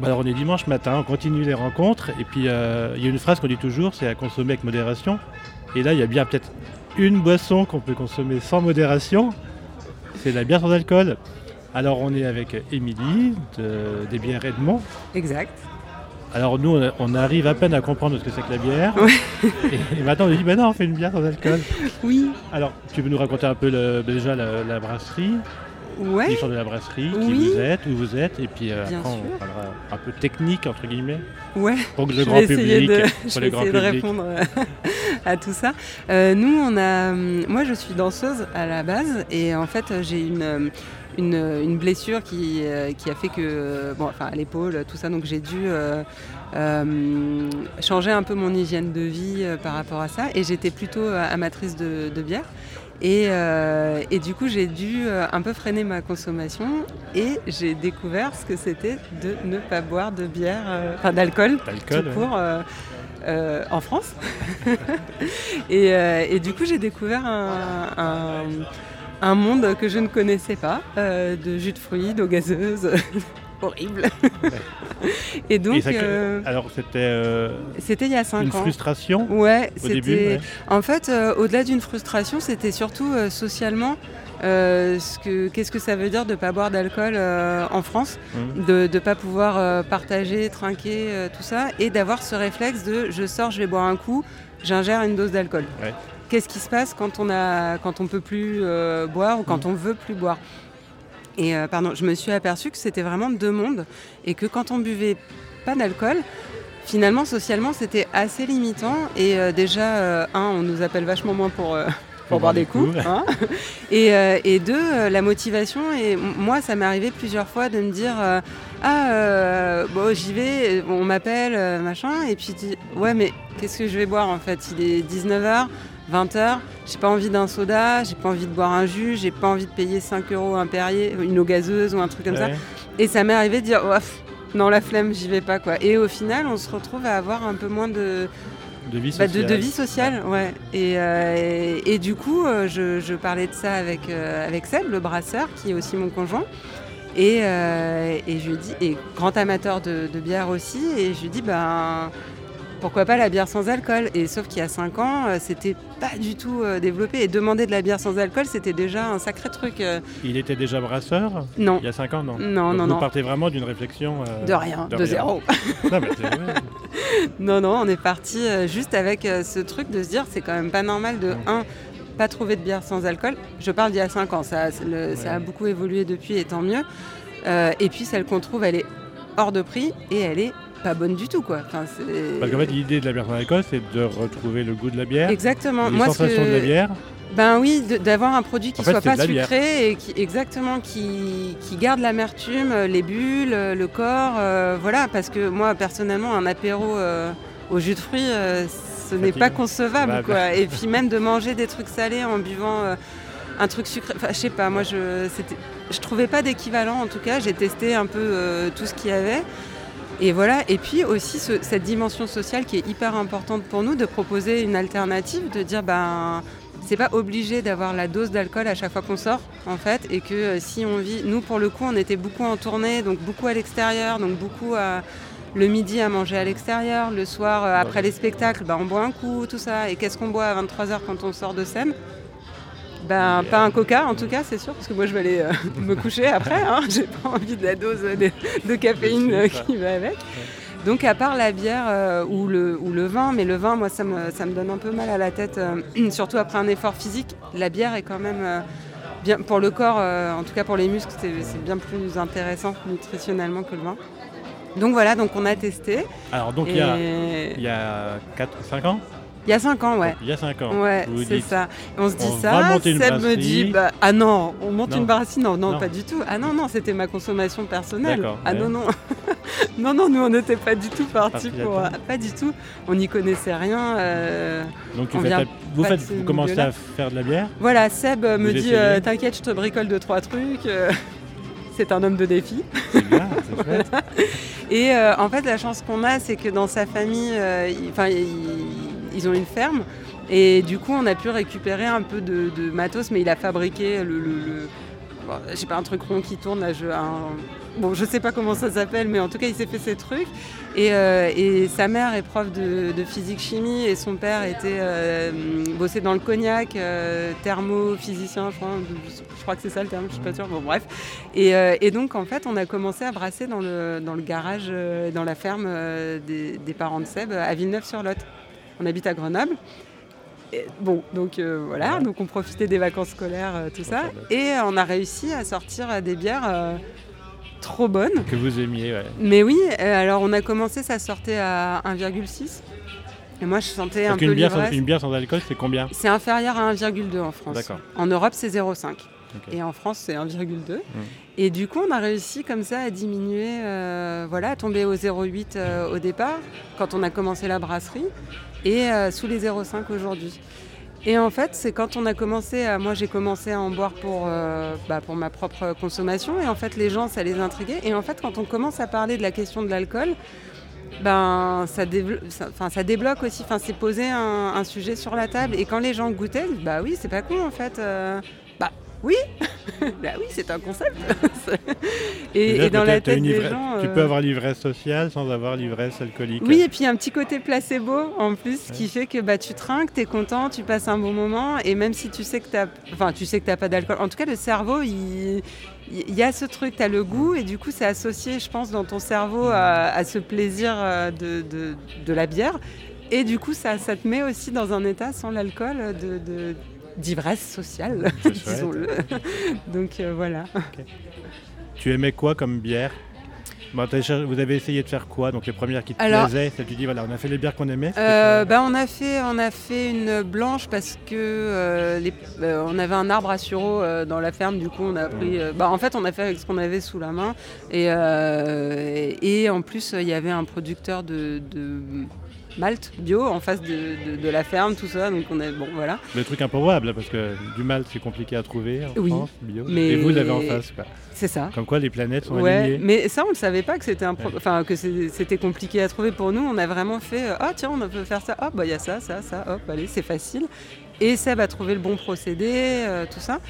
Bah alors on est dimanche matin, on continue les rencontres et puis euh, il y a une phrase qu'on dit toujours, c'est à consommer avec modération. Et là il y a bien peut-être une boisson qu'on peut consommer sans modération, c'est la bière sans alcool. Alors on est avec Émilie de- des bières Edmond. Exact. Alors nous on, on arrive à peine à comprendre ce que c'est que la bière. Et, et maintenant on dit bah non on fait une bière sans alcool. Oui. Alors tu veux nous raconter un peu le- déjà la, la brasserie, Ouais. l'histoire de la brasserie, qui Oui. vous êtes, où vous êtes, et puis euh, après sûr. on parlera un peu technique entre guillemets Ouais. pour que le grand public, de, pour je vais essayer de répondre euh, à tout ça. Euh, nous, on a, hum, moi, je suis danseuse à la base et en fait, j'ai une, euh, une, une blessure qui, euh, qui a fait que, bon, enfin, à l'épaule, tout ça, donc j'ai dû euh, euh, changer un peu mon hygiène de vie par rapport à ça et j'étais plutôt amatrice de, de bière. Et, euh, et du coup, j'ai dû euh, un peu freiner ma consommation et j'ai découvert ce que c'était de ne pas boire de bière, euh, enfin d'alcool, tout ouais. court, euh, euh, en France. et, euh, et du coup, j'ai découvert un, un- un monde que je ne connaissais pas, euh, de jus de fruits, d'eau gazeuse. Horrible. et donc, Et ça- euh, alors c'était euh, c'était il y a 5 une ans. frustration Ouais, au début. c'était. ouais. En fait, euh, au-delà d'une frustration, c'était surtout socialement. ce que, qu'est-ce que ça veut dire de ne pas boire d'alcool en France, Mhm. de ne pas pouvoir partager, trinquer, tout ça, et d'avoir ce réflexe de je sors, je vais boire un coup, j'ingère une dose d'alcool. Ouais. Qu'est-ce qui se passe quand on a, quand on peut plus boire ou quand Mhm. on veut plus boire? Et euh, pardon, je me suis aperçue que c'était vraiment deux mondes et que quand on buvait pas d'alcool, finalement socialement c'était assez limitant et euh, déjà euh, un, on nous appelle vachement moins pour pour boire des coups. hein. et, et deux, la motivation. Et moi, ça m'est arrivé plusieurs fois de me dire Ah, bon, j'y vais, on m'appelle, machin. Et puis, Ouais, mais qu'est-ce que je vais boire en fait? Il est 19h, 20h, j'ai pas envie d'un soda, j'ai pas envie de boire un jus, j'ai pas envie de payer 5 euros un Perrier, une eau gazeuse ou un truc comme ça. Et ça m'est arrivé de dire pff, non, la flemme, j'y vais pas quoi. Et au final, on se retrouve à avoir un peu moins de, De vie bah, sociale. de, de vie sociale, ouais. Et, euh, et, et du coup, euh, je, je parlais de ça avec, euh, avec Seb, le brasseur, qui est aussi mon conjoint. Et, euh, et je lui dis, et grand amateur de, de bière aussi, et je lui dis, ben, pourquoi pas la bière sans alcool Et sauf qu'il y a 5 ans, euh, c'était pas du tout euh, développé. Et demander de la bière sans alcool, c'était déjà un sacré truc. euh, Il était déjà brasseur non, il y a 5 ans, non Non, Donc non, vous non. partez vraiment d'une réflexion. euh, de rien, de, rien. zéro. Non, mais. Non, non, on est parti juste avec ce truc de se dire c'est quand même pas normal de, Mm. un, pas trouver de bière sans alcool. Je parle d'il y a 5 ans, ça, ça a beaucoup évolué depuis et tant mieux. Euh, et puis celle qu'on trouve, elle est hors de prix et elle est pas bonne du tout, quoi. Enfin, Parce qu'en fait, l'idée de la bière sans alcool, c'est de retrouver le goût de la bière, Exactement. les Moi, ce sensations que- de la bière. Ben oui, d'avoir un produit qui fait, soit pas sucré et qui exactement qui, qui garde l'amertume, euh, les bulles, euh, le corps, euh, voilà. Parce que moi, personnellement, un apéro euh, au jus de fruits, euh, ce n'est pas concevable, Bah, quoi. Et puis même de manger des trucs salés en buvant un truc sucré. Enfin, je sais pas. Moi, je je trouvais pas d'équivalent. En tout cas, j'ai testé un peu tout ce qu'il y avait. Et voilà, et puis aussi ce- cette dimension sociale qui est hyper importante pour nous, de proposer une alternative, de dire ben c'est pas obligé d'avoir la dose d'alcool à chaque fois qu'on sort en fait, et que euh, si on vit, nous pour le coup on était beaucoup en tournée, donc beaucoup à l'extérieur, donc beaucoup à, le midi à manger à l'extérieur, le soir euh, après les spectacles, ben, on boit un coup, tout ça, et qu'est-ce qu'on boit à 23h quand on sort de scène? Ben, pas un coca en tout cas, c'est sûr, parce que moi je vais aller euh, me coucher après. Hein, J'ai pas envie de la dose de, de caféine euh, qui va avec. Donc à part la bière euh, ou, le, ou le vin, mais le vin, moi ça me, ça me donne un peu mal à la tête, surtout après un effort physique. La bière est quand même bien pour le corps, en tout cas pour les muscles, c'est bien plus intéressant nutritionnellement que le vin. Donc voilà, donc on a testé. Alors, donc, il y a, Et il y a 4, 5 ans il y a 5 ans, ouais. Il y a 5 ans. Ouais, c'est ça. On se dit on ça, va monter une Seb me dit bah, ah non, on monte Non. une brasserie non, non, Non. pas du tout. Ah non non, c'était ma consommation personnelle. Ah ouais. non non. non non, nous on n'était pas du tout partis Parti pour ah, pas du tout. On n'y connaissait rien. euh, Donc, tu on fais vient ta- vous, faites, vous commencez à faire de la bière? Voilà, Seb me dit euh, t'inquiète, je te bricole deux trois trucs. euh, c'est un homme de défi. C'est bien, c'est chouette. Et euh, en fait, la chance qu'on a, c'est que dans sa famille, enfin, ils, ils ont une ferme. Et du coup, on a pu récupérer un peu de, matos, mais il a fabriqué le, le- sais pas, un truc rond qui tourne, là, je- un, bon, je sais pas comment ça s'appelle, mais en tout cas, il s'est fait ses trucs. Euh, et sa mère est prof de, physique-chimie et son père était euh, bossé dans le cognac, euh, thermophysicien, je crois, que c'est ça le terme, je suis pas sûre. Bon, bref. Et, euh, donc, en fait, on a commencé à brasser dans le, garage, dans la ferme des, des parents de Seb à Villeneuve-sur-Lot. On habite à Grenoble. Et bon, donc euh, voilà, Ouais. donc on profitait des vacances scolaires, euh, tout ça, et on a réussi à sortir euh, des bières euh, trop bonnes. Que vous aimiez, ouais. Mais oui, euh, alors on a commencé, ça sortait à 1,6. Et moi je sentais un Donc peu une bière, sans, une bière sans alcool, c'est combien C'est inférieur à 1,2 en France. D'accord. En Europe c'est 0,5. Ok. Et en France c'est 1,2. Et du coup on a réussi comme ça à diminuer, euh, voilà, à tomber au 0,8 euh, au départ, quand on a commencé la brasserie, et euh, sous les 0,5 aujourd'hui. Et en fait, c'est quand on a commencé à. Moi, j'ai commencé à en boire pour, euh, bah, pour ma propre consommation. Et en fait, les gens, ça les intriguait. Et en fait, quand on commence à parler de la question de l'alcool, ben, ça, débloque aussi. C'est poser un, sujet sur la table. Et quand les gens goûtaient, bah oui, c'est pas con en fait. Euh, oui, bah oui, c'est un concept. et, dans la t'as- t'as tête des gens. Tu euh, peux avoir l'ivresse sociale sans avoir l'ivresse alcoolique. oui, et puis un petit côté placebo en plus qui fait que bah, tu trinques, tu es content, tu passes un bon moment et même si tu sais que tu enfin, tu sais que t'as pas d'alcool, en tout cas le cerveau, il, il y a ce truc, tu as le goût et du coup c'est associé, je pense, dans ton cerveau à, à ce plaisir euh, de, de- de la bière et du coup ça, ça te met aussi dans un état sans l'alcool de... de- d'ivresse sociale, disons-le. Donc euh, voilà. Tu aimais quoi comme bière? Bon, Vous avez essayé de faire quoi? Donc les premières qui te Alors- plaisaient, ça tu dis voilà, on a fait les bières qu'on aimait. Euh, bah, on, a fait, on a fait une blanche parce que euh, les- euh, on avait un arbre à sureau dans la ferme, du coup on a pris. bah, en fait, on a fait avec ce qu'on avait sous la main. Et, et en plus, il y avait un producteur de, de malt bio en face de, de- de la ferme, tout ça. Donc on a. Bon, voilà. Le truc improbable, parce que du mal c'est compliqué à trouver en Oui, France, bio. mais- Et vous l'avez en face. Quoi. C'est ça. Comme quoi les planètes sont Ouais, alignées. mais ça on le savait pas que c'était Ouais. enfin que c'était compliqué à trouver pour nous. On a vraiment fait euh, ah tiens on peut faire ça. Hop bah il y a ça ça ça hop allez c'est facile. Et Seb a trouvé le bon procédé euh, tout ça.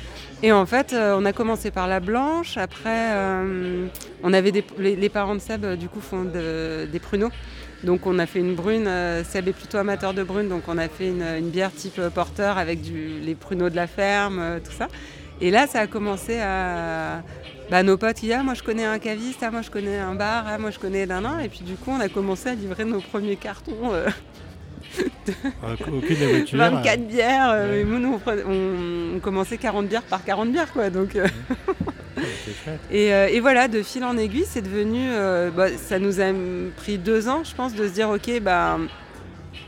Et en fait euh, on a commencé par la blanche. Après euh, on avait des, les, les parents de Seb du coup font de- des pruneaux. Donc on a fait une brune, euh, Seb est plutôt amateur de brune, donc on a fait une, une bière type euh, porteur avec du, les pruneaux de la ferme, euh, tout ça. Et là ça a commencé à, bah, nos potes, il y a, moi je connais un caviste, ah, moi je connais un bar, ah, moi je connais d'un. Et puis du coup, on a commencé à livrer nos premiers cartons, euh, Euh, Aucune voiture. 24 bières. euh, Ouais. et nous, on, prenait- on- on commençait 40 bières par 40 bières, quoi. Donc, euh. et, euh, et voilà, de fil en aiguille, c'est devenu. euh, bah, ça nous a pris deux ans, je pense, de se dire, ok, bah,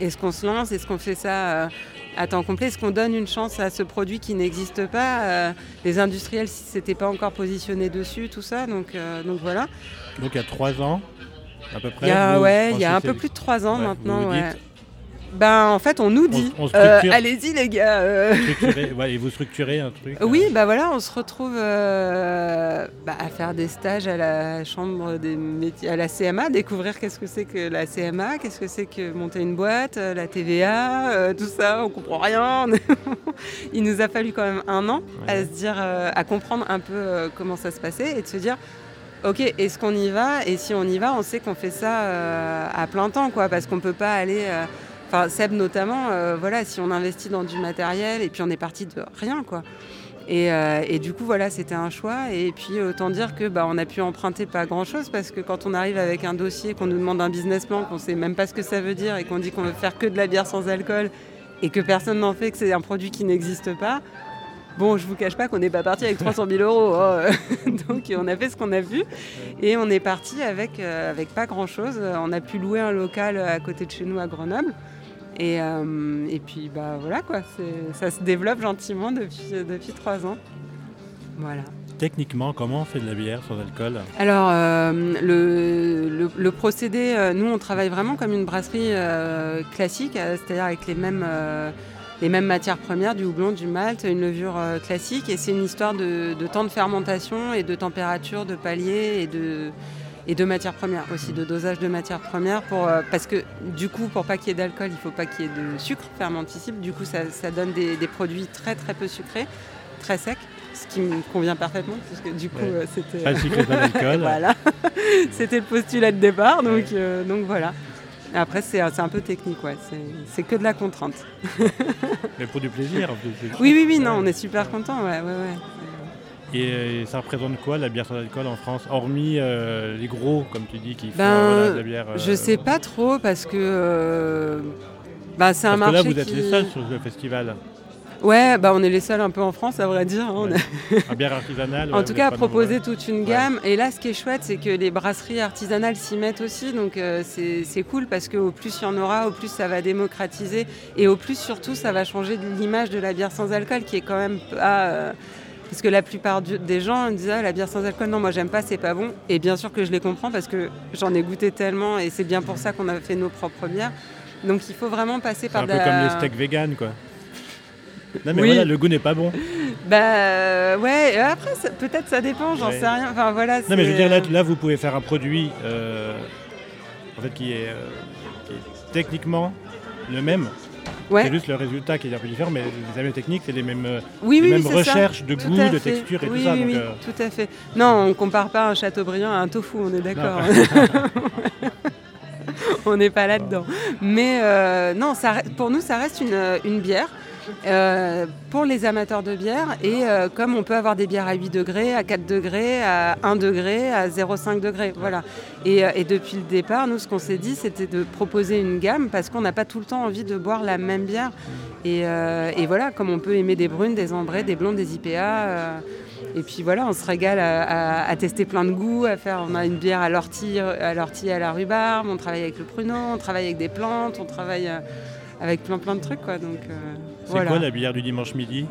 est-ce qu'on se lance, est-ce qu'on fait ça euh, à temps complet, est-ce qu'on donne une chance à ce produit qui n'existe pas? Les industriels, si c'était pas encore positionné dessus, tout ça. Donc, donc voilà. Donc il y a trois ans, à peu près. Il y a, ouais, il y a un peu plus de trois ans Ouais, maintenant. vous vous ouais. Ben, en fait, on nous dit, on euh, allez-y les gars. euh. ouais, et vous structurez un truc. euh, Oui, bah voilà, on se retrouve euh, bah, à faire des stages à la chambre des métiers, à la CMA, découvrir qu'est-ce que c'est que la CMA, qu'est-ce que c'est que monter une boîte, euh, la TVA, euh, tout ça, on comprend rien. Il nous a fallu quand même un an à se dire, euh, à comprendre un peu euh, comment ça se passait et de se dire. Ok, est-ce qu'on y va? Et si on y va, on sait qu'on fait ça euh, à plein temps, quoi, parce qu'on peut pas aller. euh, Enfin, Seb notamment, euh, voilà, si on investit dans du matériel et puis on est parti de rien, quoi. Et, euh, et du coup, voilà, c'était un choix. Et puis, autant dire que bah, on a pu emprunter pas grand-chose parce que quand on arrive avec un dossier, qu'on nous demande un business plan, qu'on sait même pas ce que ça veut dire et qu'on dit qu'on veut faire que de la bière sans alcool et que personne n'en fait, que c'est un produit qui n'existe pas. Bon, je vous cache pas qu'on n'est pas parti avec 300 000 euros. hein. Donc, on a fait ce qu'on a vu et on est parti avec, euh, avec pas grand-chose. On a pu louer un local à côté de chez nous à Grenoble. Et, euh, et puis bah voilà quoi, ça se développe gentiment depuis, depuis trois ans. Voilà. Techniquement, comment on fait de la bière sans alcool Alors euh, le, le- le procédé, euh, nous on travaille vraiment comme une brasserie euh, classique, c'est-à-dire avec les mêmes, les mêmes matières premières, du houblon, du malt, une levure classique. Et c'est une histoire de, de temps de fermentation et de température, de palier et de, et de matières premières aussi, de dosage de matières premières. Pour, euh, parce que du coup, pour pas qu'il y ait d'alcool, il faut pas qu'il y ait de sucre fermenticible. Du coup, ça, ça donne des, des produits très très peu sucrés, très secs ce qui me convient parfaitement, parce que du coup, Ouais. euh, c'était. Pas de sucre et pas d'alcool. voilà, c'était le postulat de départ, donc, euh, donc voilà. Après, c'est c'est un peu technique, ouais. c'est- c'est que de la contrainte. Mais pour du plaisir en plus. Oui, oui, oui, non, on est super content, ouais, ouais, ouais. Et, euh, ça représente quoi la bière sans alcool en France Hormis euh, les gros, comme tu dis, qui font Ben, voilà, de la bière. euh, Je sais pas trop parce que euh, bah, c'est un que marché là, vous êtes qui... les seuls sur le festival. Ouais, bah, on est les seuls un peu en France, à vrai dire. hein. On a- bière artisanale. En tout cas, à proposer toute une gamme. Et là, ce qui est chouette, c'est que les brasseries artisanales s'y mettent aussi. Donc, euh, c'est c'est cool parce qu'au plus il y en aura, au plus ça va démocratiser. Et au plus, surtout, ça va changer l'image de la bière sans alcool qui est quand même pas. euh, parce que la plupart du- des gens disent ah, la bière sans alcool, non, moi j'aime pas, c'est pas bon. Et bien sûr que je les comprends parce que j'en ai goûté tellement et c'est bien pour ça qu'on a fait nos propres bières. Donc il faut vraiment passer par un de peu la- comme les steaks vegan, quoi. Non, mais Oui. voilà, le goût n'est pas bon. Bah euh, ouais, et après peut-être ça dépend, j'en Ouais. sais rien. Enfin voilà. Non, mais je veux dire, là, là, vous pouvez faire un produit euh, en fait, qui, est, euh, qui est techniquement le même. Ouais. C'est juste le résultat qui est un peu différent, mais les mêmes techniques, c'est les mêmes, euh, Oui, les oui, mêmes oui, c'est ça. recherches de goût, de fait. texture et oui, tout ça. Oui, donc, euh, tout à fait. Non, on compare pas un Chateaubriand à un tofu, on est d'accord. on n'est pas là-dedans. Mais euh, non, ça, pour nous, ça reste une, une bière. Euh, pour les amateurs de bière et euh, comme on peut avoir des bières à 8 degrés, à 4 degrés, à 1 degré, à 0,5 degrés, voilà. Et, euh, et depuis le départ, nous ce qu'on s'est dit c'était de proposer une gamme parce qu'on n'a pas tout le temps envie de boire la même bière. Et, voilà, comme on peut aimer des brunes, des ambrées, des blondes, des IPA. et puis voilà, on se régale à, tester plein de goûts, à faire. On a une bière à l'ortie, à l'ortie à la rhubarbe, on travaille avec le pruneau, on travaille avec des plantes, on travaille avec plein plein de trucs quoi. Donc c'est voilà. quoi la bière du dimanche midi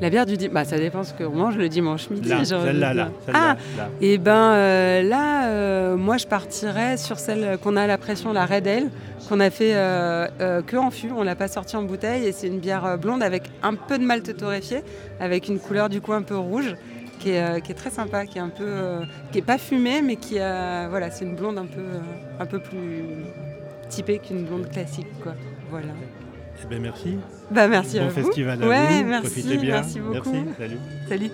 La bière du dimanche, bah, ça dépend ce qu'on mange le dimanche midi. Là, celle-là, là, Ah, là. et ben euh, là, euh, moi je partirais sur celle qu'on a à la pression, la Red Ale, qu'on a fait euh, que en fût, on l'a pas sortie en bouteille et c'est une bière blonde avec un peu de malt torréfié, avec une couleur du coup un peu rouge, qui est, qui est très sympa, qui est un peu, qui est pas fumée, mais qui a, voilà, c'est une blonde un peu, un peu plus typée qu'une blonde classique, quoi. Voilà. Eh ben, merci. Bah merci à bon vous. festival à Ouais, vous. merci, Profitez bien. merci beaucoup. Merci. Salut. Salut.